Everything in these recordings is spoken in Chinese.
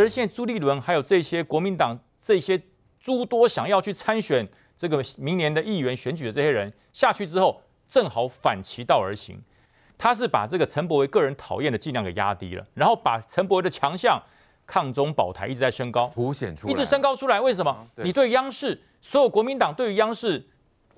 可是现在朱立伦还有这些国民党这些诸多想要去参选这个明年的议员选举的这些人下去之后，正好反其道而行，他是把这个陈柏惟个人讨厌的剂量给压低了，然后把陈柏惟的强项抗中保台一直在升高，凸显出来，一直升高出来。为什么？啊、你对央视，所有国民党对于央视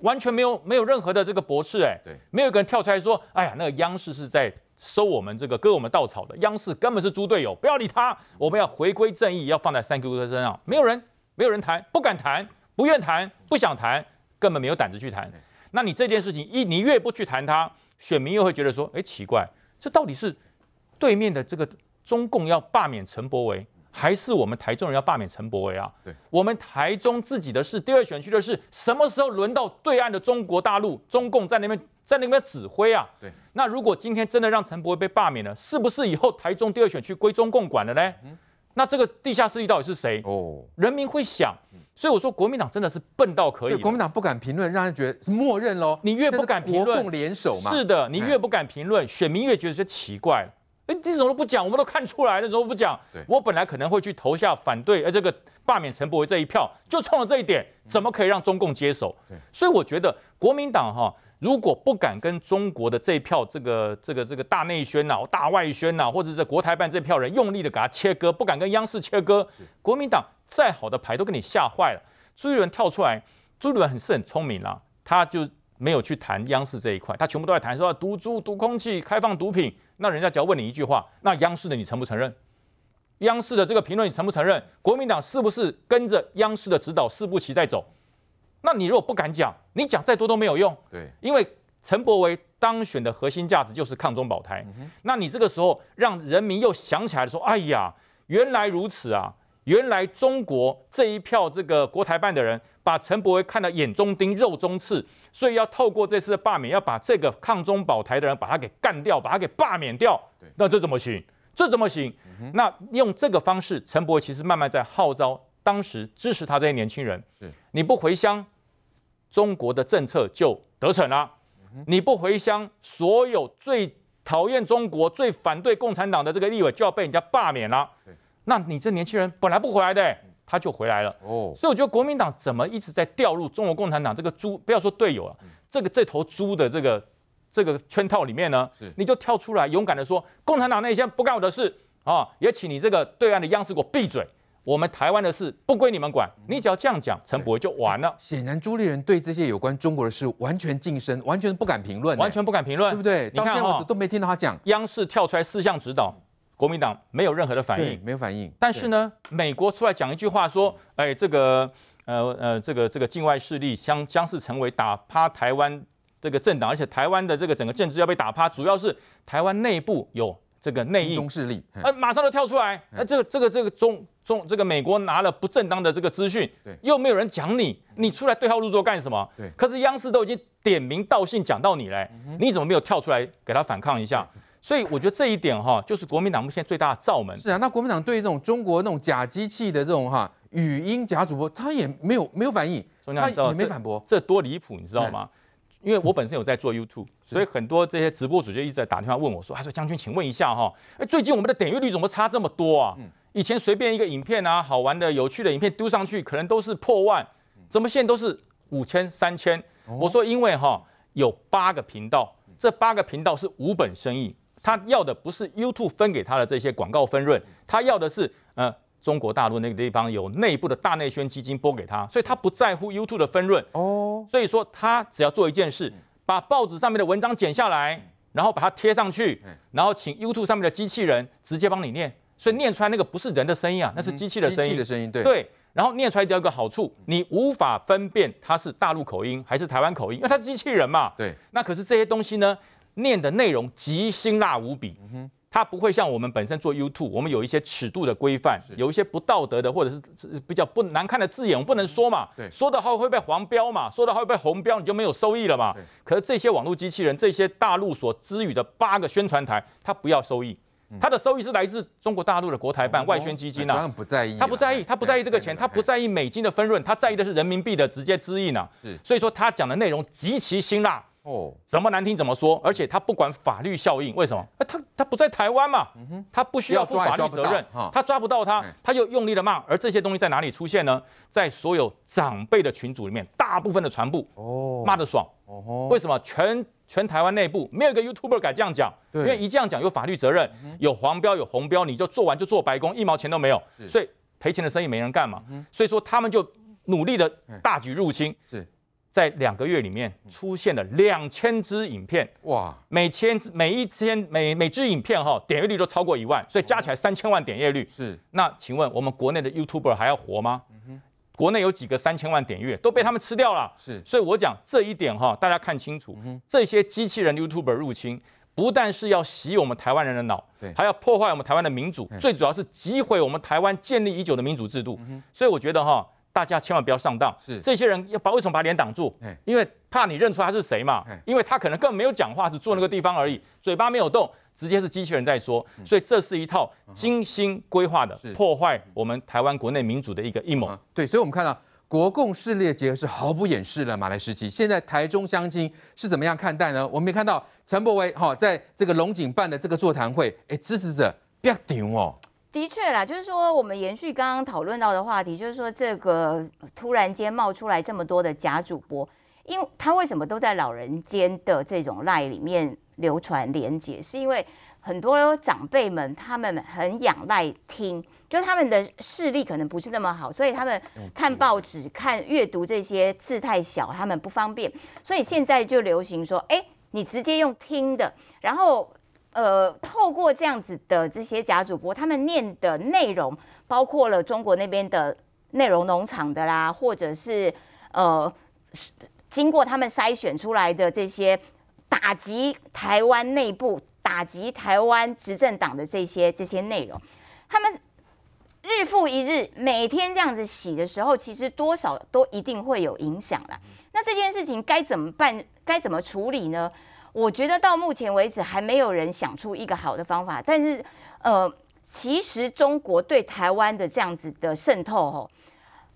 完全没有没有任何的这个驳斥，哎，对，没有一个人跳出来说，哎呀，那个央视是在。收我们这个割我们稻草的央视根本是猪队友，不要理他。我们要回归正义，要放在三 Q 哥身上。没有人，没有人谈，不敢谈，不愿谈，不想谈，根本没有胆子去谈。那你这件事情一，你越不去谈它，选民又会觉得说，哎，奇怪，这到底是对面的这个中共要罢免陈柏惟，还是我们台中人要罢免陈柏维啊？对，我们台中自己的事，第二选区的事，什么时候轮到对岸的中国大陆，中共在那边？在那边指挥啊，对。那如果今天真的让陈柏维被罢免了，是不是以后台中第二选区归中共管了呢？嗯、那这个地下势力到底是谁？哦，人民会想。所以我说国民党真的是笨到可以。国民党不敢评论，让人觉得是默认喽。你越不敢评论，国共联手嘛。是的，你越不敢评论，选民越觉得这奇怪。哎，这种都不讲，我们都看出来了，怎么不讲？我本来可能会去投下反对，呃，这个罢免陈柏惟这一票，就冲了这一点，怎么可以让中共接手？所以我觉得国民党哈。如果不敢跟中国的这一票这个这个这个大内宣呐、大外宣呐，或者是国台办这票人用力的给他切割，不敢跟央视切割，国民党再好的牌都给你吓坏了。朱立伦跳出来，朱立伦很是很聪明啦，他就没有去谈央视这一块，他全部都在谈说毒株、毒空气、开放毒品。那人家只要问你一句话，那央视的你承不承认？央视的这个评论你承不承认？国民党是不是跟着央视的指导四步棋在走？那你如果不敢讲，你讲再多都没有用。对，因为陈伯维当选的核心价值就是抗中保台。嗯、那你这个时候让人民又想起来说：“哎呀，原来如此啊！原来中国这一票这个国台办的人把陈柏惟看得眼中钉、肉中刺，所以要透过这次的罢免，要把这个抗中保台的人把他给干掉，把他给罢免掉。对，那这怎么行？这怎么行？嗯、那用这个方式，陈柏惟其实慢慢在号召当时支持他这些年轻人：是你不回乡。”中国的政策就得逞了。你不回乡，所有最讨厌中国、最反对共产党的这个立委就要被人家罢免了。那你这年轻人本来不回来的，他就回来了。哦，所以我觉得国民党怎么一直在掉入中国共产党这个猪，不要说队友了，这个这头猪的这个这个圈套里面呢？你就跳出来，勇敢的说，共产党那些不干我的事啊，也请你这个对岸的央视给我闭嘴。我们台湾的事不归你们管，你只要这样讲，陈柏惟就完了。显然朱立人对这些有关中国的事完全噤声，完全不敢评论，完全不敢评论，对不对？你看我都没听到他讲。央视跳出来四项指导，国民党没有任何的反应，没有反应。但是呢，美国出来讲一句话说，哎，这个呃呃，这个这个境外势力将将是成为打趴台湾这个政党，而且台湾的这个整个政治要被打趴，主要是台湾内部有这个内应中势力，呃，马上就跳出来，呃，这个这个这个中。中这个美国拿了不正当的这个资讯，对，又没有人讲你，你出来对号入座干什么？对，可是央视都已经点名道姓讲到你嘞，你怎么没有跳出来给他反抗一下？所以我觉得这一点哈，就是国民党目前最大的罩门。是啊，那国民党对于这种中国那种假机器的这种哈语音假主播，他也没有没有反应，他也没反驳，这多离谱，你知道吗？因为我本身有在做 YouTube，所以很多这些直播主就一直在打电话问我说：“他说将军，请问一下哈，哎，最近我们的点阅率怎么差这么多啊？”以前随便一个影片啊，好玩的、有趣的影片丢上去，可能都是破万，怎么现在都是五千、三千？我说因为哈有八个频道，这八个频道是无本生意，他要的不是 YouTube 分给他的这些广告分润，他要的是呃中国大陆那个地方有内部的大内宣基金拨给他，所以他不在乎 YouTube 的分润哦，所以说他只要做一件事，把报纸上面的文章剪下来，然后把它贴上去，然后请 YouTube 上面的机器人直接帮你念。所以念出来那个不是人的声音啊，那是机器的声音。机器的声音，对。对，然后念出来第二个好处，你无法分辨它是大陆口音还是台湾口音，因为它是机器人嘛。对。那可是这些东西呢，念的内容极辛辣无比。嗯。它不会像我们本身做 YouTube，我们有一些尺度的规范，有一些不道德的或者是比较不难看的字眼，我们不能说嘛。对。说的话会被黄标嘛，说的话会被红标，你就没有收益了嘛。对。可是这些网络机器人，这些大陆所支予的八个宣传台，它不要收益。它的收益是来自中国大陆的国台办外宣基金呐，他不在意，他不在意，他不在意这个钱，他不在意美金的分润，他在意的是人民币的直接支应呐。是，所以说他讲的内容极其辛辣，哦，怎么难听怎么说，而且他不管法律效应，为什么？他他不在台湾嘛，他不需要负法律责任，他抓不到他，他就用力的骂。而这些东西在哪里出现呢？在所有长辈的群组里面，大部分的传播哦，骂得爽哦。为什么？全全台湾内部没有一个 YouTuber 敢这样讲，因为一这样讲有法律责任，有黄标有红标，你就做完就做白工，一毛钱都没有，所以赔钱的生意没人干嘛。所以说他们就努力的大举入侵。是。在两个月里面出现了两千支影片，哇！每千支每一千每每支影片哈点阅率都超过一万，所以加起来三千万点阅率。是。那请问我们国内的 YouTuber 还要活吗？嗯哼。国内有几个三千万点阅都被他们吃掉了。是。所以我讲这一点哈，大家看清楚，这些机器人 YouTuber 入侵，不但是要洗我们台湾人的脑，对，还要破坏我们台湾的民主，最主要是击毁我们台湾建立已久的民主制度。所以我觉得哈。大家千万不要上当，是。这些人要把为什么把脸挡住？因为怕你认出他是谁嘛，因为他可能根本没有讲话，只坐那个地方而已，嘴巴没有动，直接是机器人在说，所以这是一套精心规划的破坏我们台湾国内民主的一个阴谋。对，所以我们看到国共势力结合是毫不掩饰了。马来时期。现在台中乡亲是怎么样看待呢？我们也看到陈柏维哈在这个龙井办的这个座谈会，哎，支持者不要顶哦。的确啦，就是说，我们延续刚刚讨论到的话题，就是说，这个突然间冒出来这么多的假主播，因为他为什么都在老人间的这种 LINE 里面流传连结，是因为很多长辈们他们很仰赖听，就他们的视力可能不是那么好，所以他们看报纸、看阅读这些字太小，他们不方便，所以现在就流行说，哎，你直接用听的，然后。呃，透过这样子的这些假主播，他们念的内容包括了中国那边的内容农场的啦，或者是呃，经过他们筛选出来的这些打击台湾内部、打击台湾执政党的这些这些内容，他们日复一日，每天这样子洗的时候，其实多少都一定会有影响啦。那这件事情该怎么办？该怎么处理呢？我觉得到目前为止还没有人想出一个好的方法，但是，呃，其实中国对台湾的这样子的渗透，哦，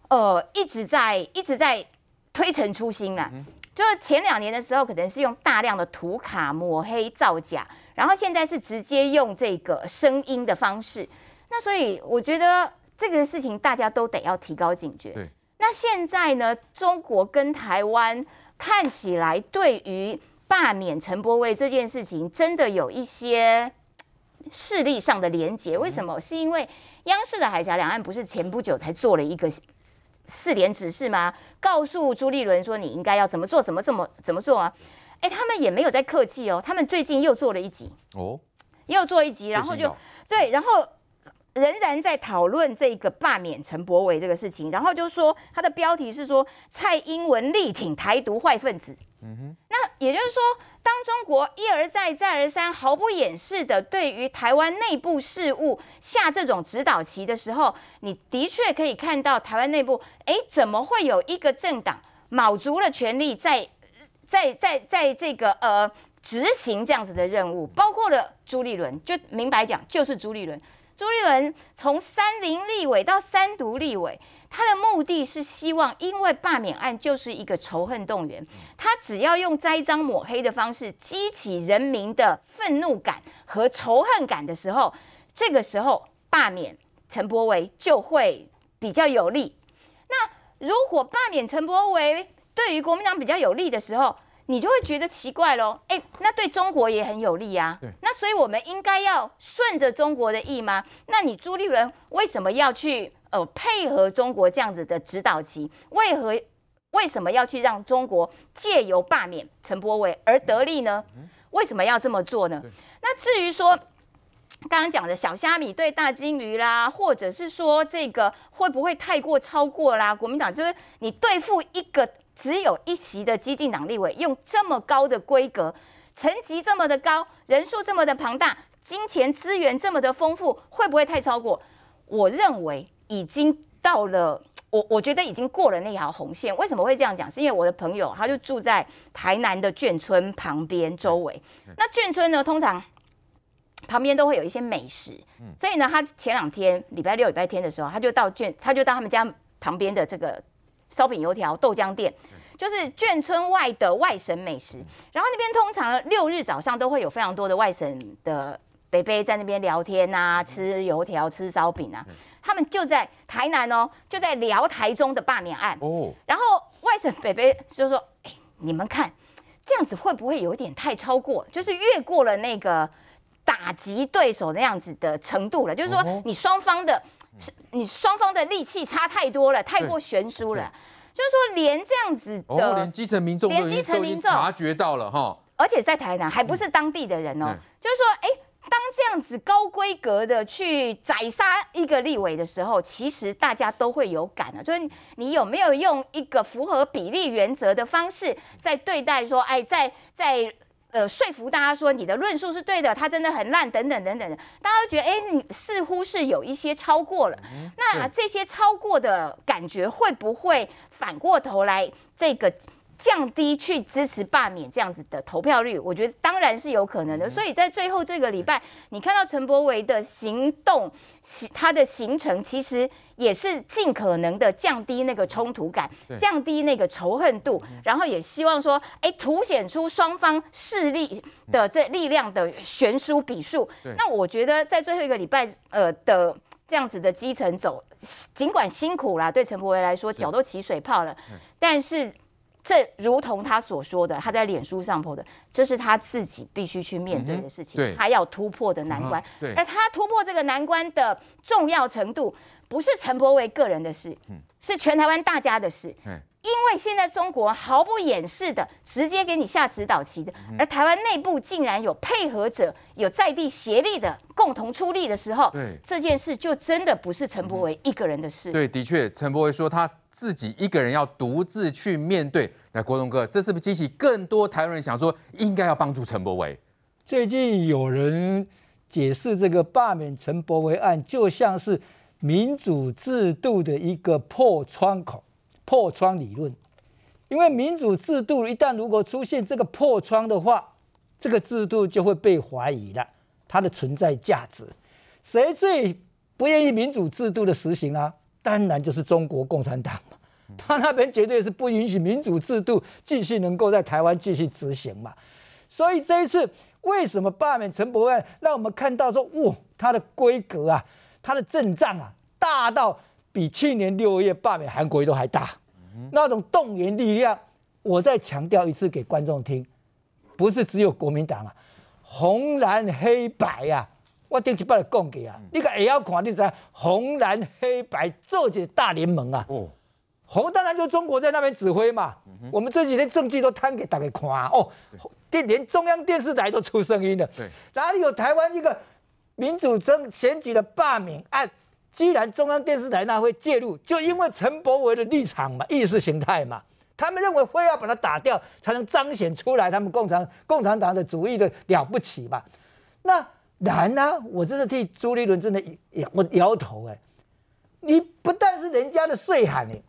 呃，一直在一直在推陈出新啦。就是前两年的时候，可能是用大量的图卡抹黑造假，然后现在是直接用这个声音的方式。那所以我觉得这个事情大家都得要提高警觉。对。那现在呢，中国跟台湾看起来对于罢免陈柏威这件事情真的有一些势力上的连结，为什么？是因为央视的海峡两岸不是前不久才做了一个四联指示吗？告诉朱立伦说你应该要怎么做，怎么怎么怎么做啊？哎，他们也没有在客气哦，他们最近又做了一集哦，又做一集，然后就对，然后仍然在讨论这个罢免陈柏伟这个事情，然后就说他的标题是说蔡英文力挺台独坏分子。嗯哼，那也就是说，当中国一而再、再而三、毫不掩饰的对于台湾内部事务下这种指导棋的时候，你的确可以看到台湾内部，哎，怎么会有一个政党卯足了全力在在在在这个呃执行这样子的任务，包括了朱立伦，就明白讲就是朱立伦。朱立伦从三零立委到三独立委，他的目的是希望，因为罢免案就是一个仇恨动员，他只要用栽赃抹黑的方式激起人民的愤怒感和仇恨感的时候，这个时候罢免陈柏惟就会比较有利。那如果罢免陈柏惟对于国民党比较有利的时候，你就会觉得奇怪喽，哎，那对中国也很有利啊。对，那所以我们应该要顺着中国的意吗？那你朱立伦为什么要去呃配合中国这样子的指导期？为何为什么要去让中国借由罢免陈波伟而得利呢？为什么要这么做呢？那至于说刚刚讲的小虾米对大金鱼啦，或者是说这个会不会太过超过啦？国民党就是你对付一个。只有一席的激进党立委，用这么高的规格，层级这么的高，人数这么的庞大，金钱资源这么的丰富，会不会太超过？我认为已经到了，我我觉得已经过了那条红线。为什么会这样讲？是因为我的朋友他就住在台南的眷村旁边周围。那眷村呢，通常旁边都会有一些美食，所以呢，他前两天礼拜六、礼拜天的时候，他就到眷，他就到他们家旁边的这个。烧饼油条豆浆店，就是眷村外的外省美食。然后那边通常六日早上都会有非常多的外省的北北在那边聊天啊，吃油条、吃烧饼啊。他们就在台南哦，就在聊台中的罢免案哦。然后外省北北就说：“哎，你们看这样子会不会有点太超过？就是越过了那个打击对手那样子的程度了？就是说你双方的。”你双方的力气差太多了，太过悬殊了。就是说，连这样子的，哦，连基层民众连基层民众察觉到了哈，而且在台南还不是当地的人哦。嗯、就是说，哎，当这样子高规格的去宰杀一个立委的时候，其实大家都会有感啊。就是你有没有用一个符合比例原则的方式在对待？说，哎，在在。呃，说服大家说你的论述是对的，他真的很烂，等等等等的，大家都觉得，哎，你似乎是有一些超过了。那这些超过的感觉会不会反过头来这个？降低去支持罢免这样子的投票率，我觉得当然是有可能的。所以在最后这个礼拜，你看到陈柏维的行动，他的行程其实也是尽可能的降低那个冲突感，降低那个仇恨度，然后也希望说，哎，凸显出双方势力的这力量的悬殊比数。那我觉得在最后一个礼拜，呃的这样子的基层走，尽管辛苦啦，对陈柏维来说脚都起水泡了，但是。这如同他所说的，他在脸书上 po 的，这是他自己必须去面对的事情，嗯、他要突破的难关。嗯、而他突破这个难关的重要程度，不是陈柏惟个人的事，嗯、是全台湾大家的事。嗯、因为现在中国毫不掩饰的直接给你下指导棋的，而台湾内部竟然有配合者，有在地协力的共同出力的时候，对这件事就真的不是陈柏惟一个人的事。对，的确，陈柏惟说他。自己一个人要独自去面对，那国栋哥，这是不是激起更多台湾人想说，应该要帮助陈柏惟？最近有人解释这个罢免陈柏惟案，就像是民主制度的一个破窗口、破窗理论。因为民主制度一旦如果出现这个破窗的话，这个制度就会被怀疑了，它的存在价值。谁最不愿意民主制度的实行啊？当然就是中国共产党，他那边绝对是不允许民主制度继续能够在台湾继续执行嘛。所以这一次为什么罢免陈柏惟，让我们看到说，哇，他的规格啊，他的阵仗啊，大到比去年六月罢免韩国瑜都还大，那种动员力量。我再强调一次给观众听，不是只有国民党啊，红蓝黑白呀、啊。我顶一摆来讲过啊，你个会晓看，你知红蓝黑白做一个大联盟啊。哦，红当然就中国在那边指挥嘛。嗯、我们这几天证据都摊给大家看哦，电连中央电视台都出声音了。对，哪里有台湾一个民主争选举的罢免案？既然中央电视台那会介入，就因为陈柏惟的立场嘛，意识形态嘛，他们认为非要把它打掉，才能彰显出来他们共产共产党的主义的了不起嘛。那。难呢、啊！我真的替朱立伦真的摇我摇头哎！你不但是人家的岁寒哎，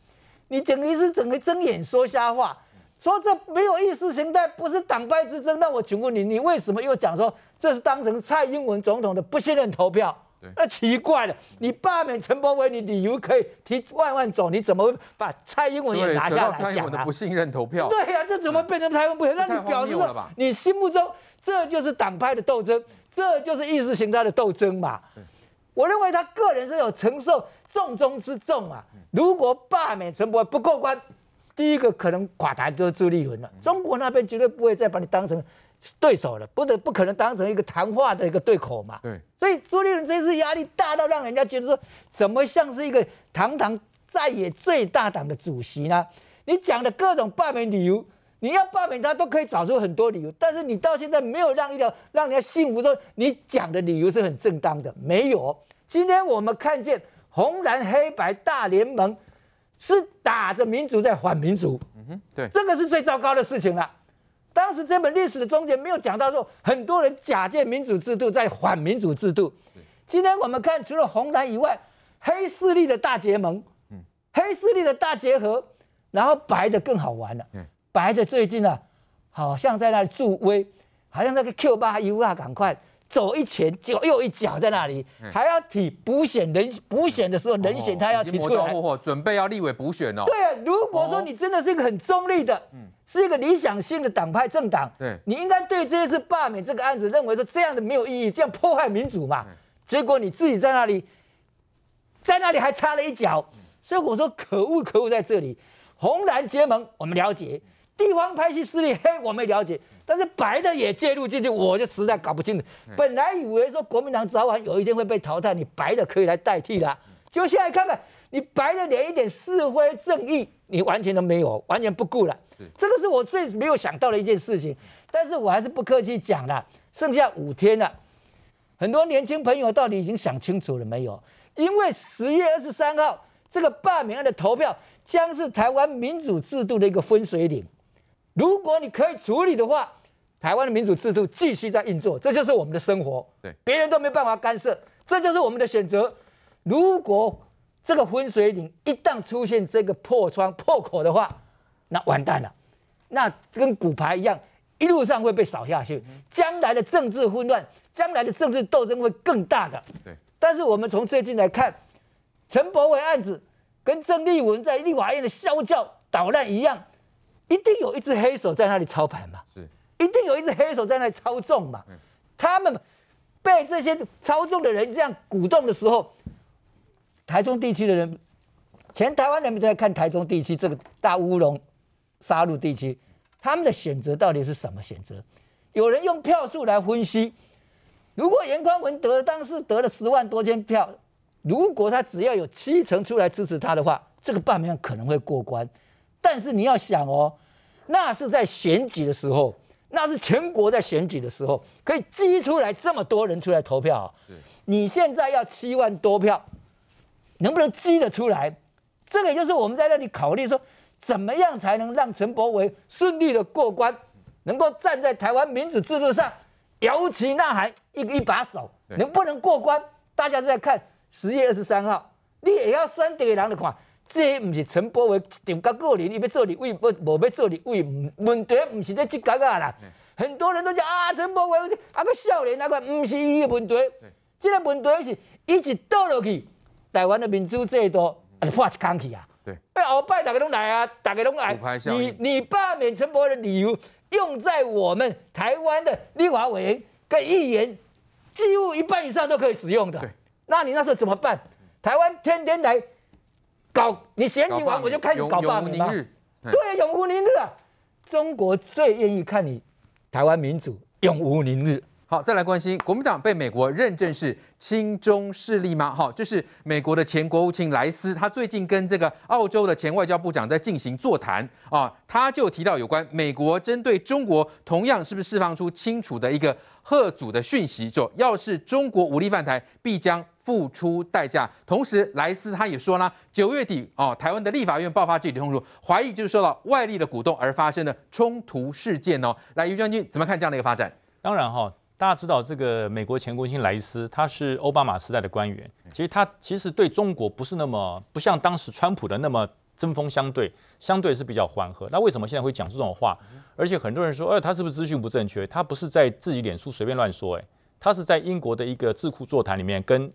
你整个是整个睁眼说瞎话，说这没有意识形态，不是党派之争。那我请问你，你为什么又讲说这是当成蔡英文总统的不信任投票？那奇怪了，你罢免陈柏惟，你理由可以提万万种，你怎么把蔡英文也拿下来讲、啊、蔡英文的不信任投票？对呀、啊，这怎么变成台湾不？那你表示说你心目中这就是党派的斗争？这就是意识形态的斗争嘛？我认为他个人是有承受重中之重啊。如果罢免陈伯不过关，第一个可能垮台就是朱立伦了。中国那边绝对不会再把你当成对手了，不得不可能当成一个谈话的一个对口嘛。对，所以朱立伦这次压力大到让人家觉得说，怎么像是一个堂堂在野最大党的主席呢？你讲的各种罢免理由。你要罢免他都可以找出很多理由，但是你到现在没有让一条让人家信服说你讲的理由是很正当的，没有。今天我们看见红蓝黑白大联盟是打着民主在反民主，嗯哼，对，这个是最糟糕的事情了。当时这本历史的中间没有讲到说很多人假借民主制度在反民主制度。今天我们看除了红蓝以外，黑势力的大结盟，嗯，黑势力的大结合，然后白的更好玩了，嗯。白的最近啊，好像在那里助威，好像那个 Q 八 U 啊，赶快走一前脚又一脚在那里，还要提补选人补选的时候人选他要提出来，准备要立委补选哦。对啊，如果说你真的是一个很中立的，是一个理想性的党派政党，对，你应该对这一次罢免这个案子认为说这样的没有意义，这样破坏民主嘛。结果你自己在那里，在那里还插了一脚，所以我说可恶可恶在这里，红蓝结盟我们了解，地方派系势力嘿我没了解。但是白的也介入进去，我就实在搞不清楚。本来以为说国民党早晚有一天会被淘汰，你白的可以来代替啦。就现在看看，你白的连一点是非正义你完全都没有，完全不顾了。这个是我最没有想到的一件事情。但是我还是不客气讲了，剩下五天了，很多年轻朋友到底已经想清楚了没有？因为十月二十三号这个罢免案的投票将是台湾民主制度的一个分水岭。如果你可以处理的话，台湾的民主制度继续在运作，这就是我们的生活，对，别人都没办法干涉，这就是我们的选择。如果这个分水岭一旦出现这个破窗破口的话，那完蛋了，那跟骨牌一样，一路上会被扫下去，将来的政治混乱，将来的政治斗争会更大的。对，但是我们从最近来看，陈柏伟案子跟郑丽文在立法院的嚣叫捣乱一样，一定有一只黑手在那里操盘嘛？是。一定有一只黑手在那里操纵嘛？他们被这些操纵的人这样鼓动的时候，台中地区的人，全台湾人民都在看台中地区这个大乌龙杀戮地区，他们的选择到底是什么选择？有人用票数来分析，如果颜宽文得当时得了十万多千票，如果他只要有七成出来支持他的话，这个罢免可能会过关。但是你要想哦，那是在选举的时候。那是全国在选举的时候可以挤出来这么多人出来投票啊！你现在要七万多票，能不能挤得出来？这个也就是我们在那里考虑说，怎么样才能让陈柏惟顺利的过关，能够站在台湾民主制度上摇旗呐喊一一把手，能不能过关？大家都在看十月二十三号，你也要选这个人的话。这不是陈柏惟一场个人，伊要做立委，不无要做立委，问题不是这这个啊啦。很多人都讲啊，陈柏惟啊个少年那个，不是伊的问题。这个问题是一直倒落去，台湾的民主制度啊破一空去啊。对，哎，后摆大家拢来啊，大家拢来。你你罢免陈柏惟的理由用在我们台湾的立法委员跟议员，几乎一半以上都可以使用的。那你那时候怎么办？台湾天天来。搞你选举完我就开始搞罢免吗？对，永无宁日啊！中国最愿意看你台湾民主永无宁日。好，再来关心国民党被美国认证是亲中势力吗？好，就是美国的前国务卿莱斯，他最近跟这个澳洲的前外交部长在进行座谈啊，他就提到有关美国针对中国同样是不是释放出清楚的一个贺阻的讯息，说要是中国武力犯台，必将付出代价。同时，莱斯他也说呢，九月底哦，台湾的立法院爆发集体冲突，怀疑就是受到外力的鼓动而发生的冲突事件哦。来，于将军怎么看这样的一个发展？当然哈。大家知道这个美国前国务卿莱斯，他是奥巴马时代的官员。其实他其实对中国不是那么不像当时川普的那么针锋相对，相对是比较缓和。那为什么现在会讲这种话？而且很多人说，哎，他是不是资讯不正确？他不是在自己脸书随便乱说，哎，他是在英国的一个智库座谈里面跟。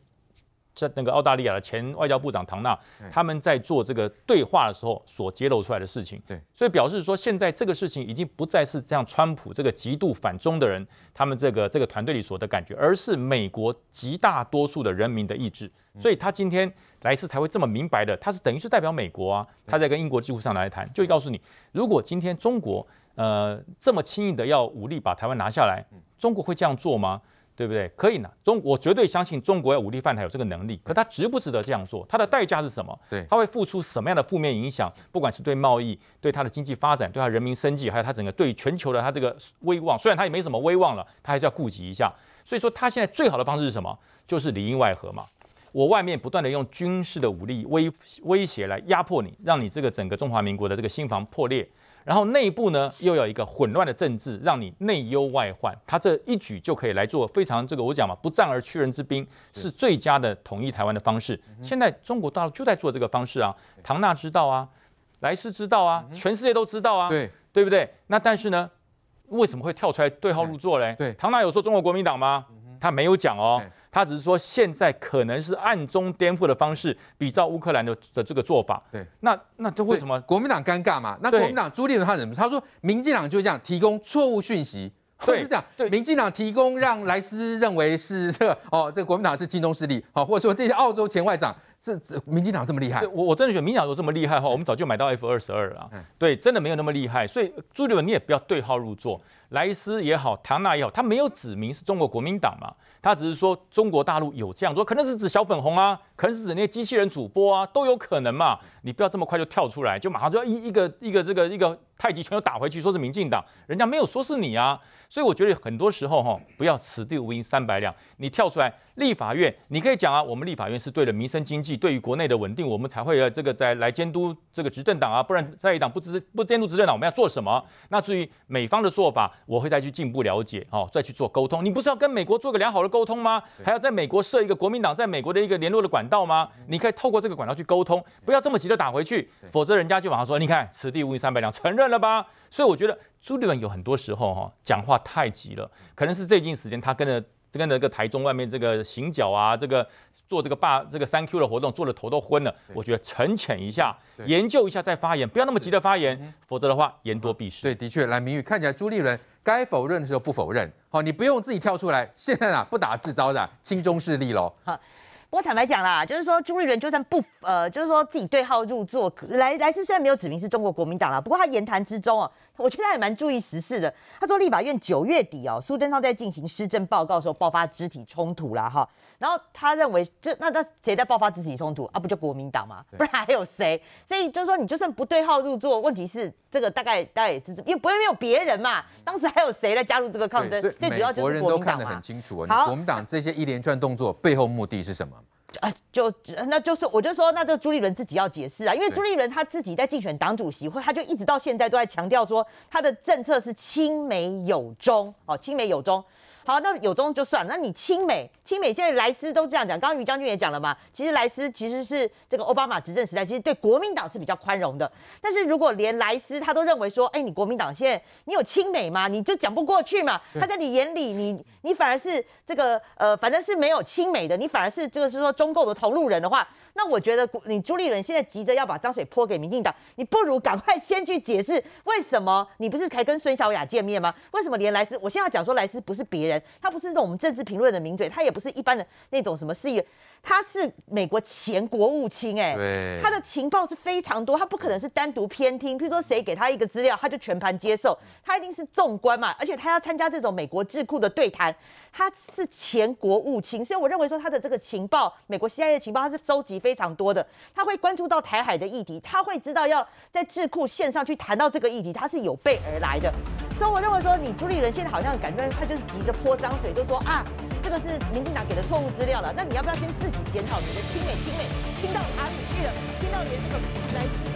在那个澳大利亚的前外交部长唐纳，他们在做这个对话的时候所揭露出来的事情，对，所以表示说现在这个事情已经不再是这样，川普这个极度反中的人，他们这个这个团队里所的感觉，而是美国极大多数的人民的意志。所以他今天莱斯才会这么明白的，他是等于是代表美国啊，他在跟英国智库上来谈，就会告诉你，如果今天中国呃这么轻易的要武力把台湾拿下来，中国会这样做吗？对不对？可以呢。中我绝对相信中国要武力犯台有这个能力，可他值不值得这样做？他的代价是什么？对，他会付出什么样的负面影响？不管是对贸易、对他的经济发展、对他人民生计，还有他整个对全球的他这个威望，虽然他也没什么威望了，他还是要顾及一下。所以说，他现在最好的方式是什么？就是里应外合嘛。我外面不断的用军事的武力威威胁来压迫你，让你这个整个中华民国的这个心房破裂。然后内部呢，又有一个混乱的政治，让你内忧外患，他这一举就可以来做非常这个我讲嘛，不战而屈人之兵，是。最佳的统一台湾的方式。现在中国大陆就在做这个方式啊，唐纳知道啊，莱斯知道啊，全世界都知道啊，对。对不对？那但是呢，为什么会跳出来对号入座嘞？对，唐纳有说中国国民党吗？他没有讲哦，他只是说现在可能是暗中颠覆的方式，比照乌克兰的的这个做法。对，那那这为什么国民党尴尬嘛？那国民党朱立伦他怎么？他说民进党就这样提供错误讯息。对，是这样。对，民进党提供让莱斯认为是这个 哦，这个国民党是亲中势力，好，或者说这些澳洲前外长是民进党这么厉害。我我真的觉得民进党都这么厉害哈，我们早就买到 F 二十二了。对，真的没有那么厉害。所以朱立伦你也不要对号入座，莱斯也好，唐纳也好，他没有指明是中国国民党嘛，他只是说中国大陆有这样做，可能是指小粉红啊，可能是指那些机器人主播啊，都有可能嘛。你不要这么快就跳出来，就马上就要一一个一个这个一个太极拳又打回去，说是民进党，人家没有说是你啊。所以我觉得很多时候哈，不要此地无银三百两。你跳出来，立法院你可以讲啊，我们立法院是对了民生经济，对于国内的稳定，我们才会呃这个再来监督这个执政党啊，不然在野党不执不监督执政党，我们要做什么？那至于美方的做法，我会再去进一步了解哦，再去做沟通。你不是要跟美国做个良好的沟通吗？还要在美国设一个国民党在美国的一个联络的管道吗？你可以透过这个管道去沟通，不要这么急着打回去，否则人家就马上说，你看此地无银三百两，承认了吧？所以我觉得朱立伦有很多时候哈讲话太急了，可能是最近时间他跟着跟着这个台中外面这个行脚啊，这个做这个霸这个三 Q 的活动，做的头都昏了。我觉得沉潜一下，研究一下再发言，不要那么急的发言，否则的话言多必失。对，的确，来明玉看起来朱立伦该否认的时候不否认，好，你不用自己跳出来，现在啊不打自招的轻中势力喽。好。不过坦白讲啦，就是说朱立伦就算不呃，就是说自己对号入座，莱莱斯虽然没有指明是中国国民党啦，不过他言谈之中哦，我觉得他也蛮注意时事的。他说立法院九月底哦，苏贞昌在进行施政报告的时候爆发肢体冲突啦哈，然后他认为这那那谁在爆发肢体冲突啊？不就国民党吗？不然还有谁？所以就是说你就算不对号入座，问题是这个大概大概也是因为不会没有别人嘛，当时还有谁来加入这个抗争？最主要就是国民党嘛。人都看得很清楚啊，好，国民党这些一连串动作背后目的是什么？啊，就那就是，我就说，那这个朱立伦自己要解释啊，因为朱立伦他自己在竞选党主席，或他就一直到现在都在强调说，他的政策是亲美友中，哦，亲美友中。好，那有中就算了。那你亲美，亲美现在莱斯都这样讲。刚刚于将军也讲了嘛，其实莱斯其实是这个奥巴马执政时代，其实对国民党是比较宽容的。但是如果连莱斯他都认为说，哎，你国民党现在你有亲美吗？你就讲不过去嘛。他在你眼里，你你反而是这个呃，反正是没有亲美的，你反而是这个是说中共的同路人的话，那我觉得你朱立伦现在急着要把脏水泼给民进党，你不如赶快先去解释为什么你不是才跟孙小雅见面吗？为什么连莱斯？我现在要讲说莱斯不是别人。他不是那种我们政治评论的名嘴，他也不是一般的那种什么事业，他是美国前国务卿，哎，他的情报是非常多，他不可能是单独偏听，譬如说谁给他一个资料，他就全盘接受，他一定是纵观嘛，而且他要参加这种美国智库的对谈，他是前国务卿，所以我认为说他的这个情报，美国 CIA 的情报，他是收集非常多的，他会关注到台海的议题，他会知道要在智库线上去谈到这个议题，他是有备而来的。所以我认为说，你朱立伦现在好像感觉他就是急着泼脏水，就说啊，这个是民进党给的错误资料了。那你要不要先自己检讨你的亲美亲美亲到哪里去了？亲到连这个来。